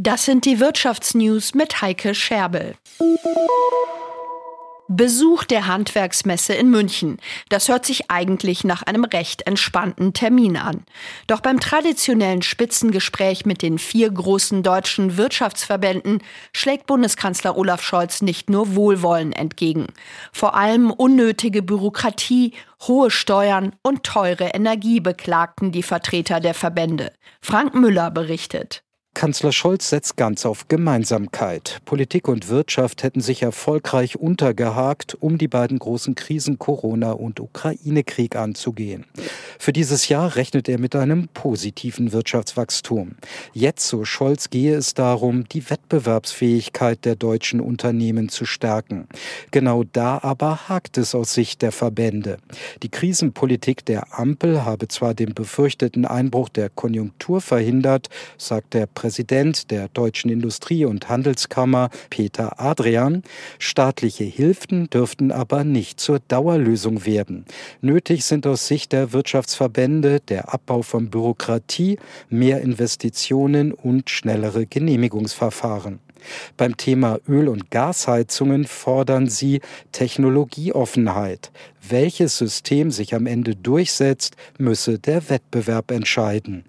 Das sind die Wirtschaftsnews mit Heike Scherbel. Besuch der Handwerksmesse in München. Das hört sich eigentlich nach einem recht entspannten Termin an. Doch beim traditionellen Spitzengespräch mit den vier großen deutschen Wirtschaftsverbänden schlägt Bundeskanzler Olaf Scholz nicht nur Wohlwollen entgegen. Vor allem unnötige Bürokratie, hohe Steuern und teure Energie beklagten die Vertreter der Verbände. Frank Müller berichtet. Kanzler Scholz setzt ganz auf Gemeinsamkeit. Politik und Wirtschaft hätten sich erfolgreich untergehakt, um die beiden großen Krisen Corona und Ukraine-Krieg anzugehen. Für dieses Jahr rechnet er mit einem positiven Wirtschaftswachstum. Jetzt, so Scholz, gehe es darum, die Wettbewerbsfähigkeit der deutschen Unternehmen zu stärken. Genau da aber hakt es aus Sicht der Verbände. Die Krisenpolitik der Ampel habe zwar den befürchteten Einbruch der Konjunktur verhindert, sagt der Präsident der Deutschen Industrie- und Handelskammer Peter Adrian, staatliche Hilfen dürften aber nicht zur Dauerlösung werden. Nötig sind aus Sicht der Wirtschaftsverbände der Abbau von Bürokratie, mehr Investitionen und schnellere Genehmigungsverfahren. Beim Thema Öl- und Gasheizungen fordern sie Technologieoffenheit. Welches System sich am Ende durchsetzt, müsse der Wettbewerb entscheiden.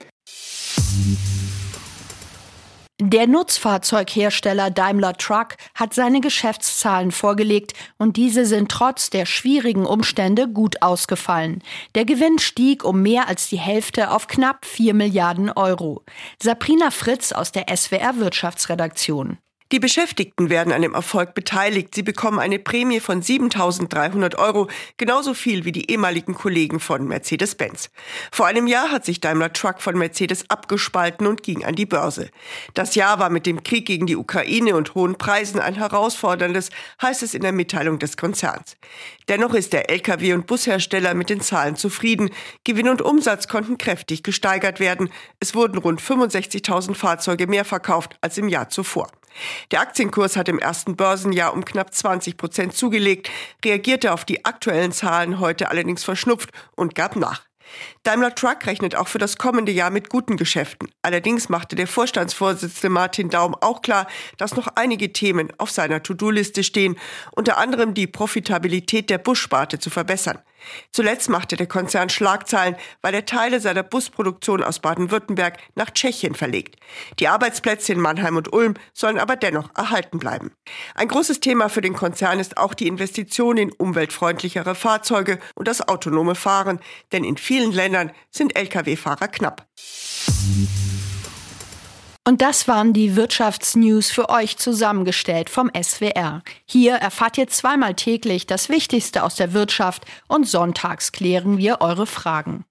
Der Nutzfahrzeughersteller Daimler Truck hat seine Geschäftszahlen vorgelegt und diese sind trotz der schwierigen Umstände gut ausgefallen. Der Gewinn stieg um mehr als die Hälfte auf knapp 4 Milliarden Euro. Sabrina Fritz aus der SWR Wirtschaftsredaktion. Die Beschäftigten werden an dem Erfolg beteiligt. Sie bekommen eine Prämie von 7.300 Euro, genauso viel wie die ehemaligen Kollegen von Mercedes-Benz. Vor einem Jahr hat sich Daimler Truck von Mercedes abgespalten und ging an die Börse. Das Jahr war mit dem Krieg gegen die Ukraine und hohen Preisen ein herausforderndes, heißt es in der Mitteilung des Konzerns. Dennoch ist der Lkw- und Bushersteller mit den Zahlen zufrieden. Gewinn und Umsatz konnten kräftig gesteigert werden. Es wurden rund 65.000 Fahrzeuge mehr verkauft als im Jahr zuvor. Der Aktienkurs hat im ersten Börsenjahr um knapp 20 Prozent zugelegt, reagierte auf die aktuellen Zahlen heute allerdings verschnupft und gab nach. Daimler Truck rechnet auch für das kommende Jahr mit guten Geschäften. Allerdings machte der Vorstandsvorsitzende Martin Daum auch klar, dass noch einige Themen auf seiner To-Do-Liste stehen, unter anderem die Profitabilität der Bussparte zu verbessern. Zuletzt machte der Konzern Schlagzeilen, weil er Teile seiner Busproduktion aus Baden-Württemberg nach Tschechien verlegt. Die Arbeitsplätze in Mannheim und Ulm sollen aber dennoch erhalten bleiben. Ein großes Thema für den Konzern ist auch die Investition in umweltfreundlichere Fahrzeuge und das autonome Fahren, denn in vielen Ländern sind Lkw-Fahrer knapp. Und das waren die Wirtschaftsnews für euch zusammengestellt vom SWR. Hier erfahrt ihr zweimal täglich das Wichtigste aus der Wirtschaft und sonntags klären wir eure Fragen.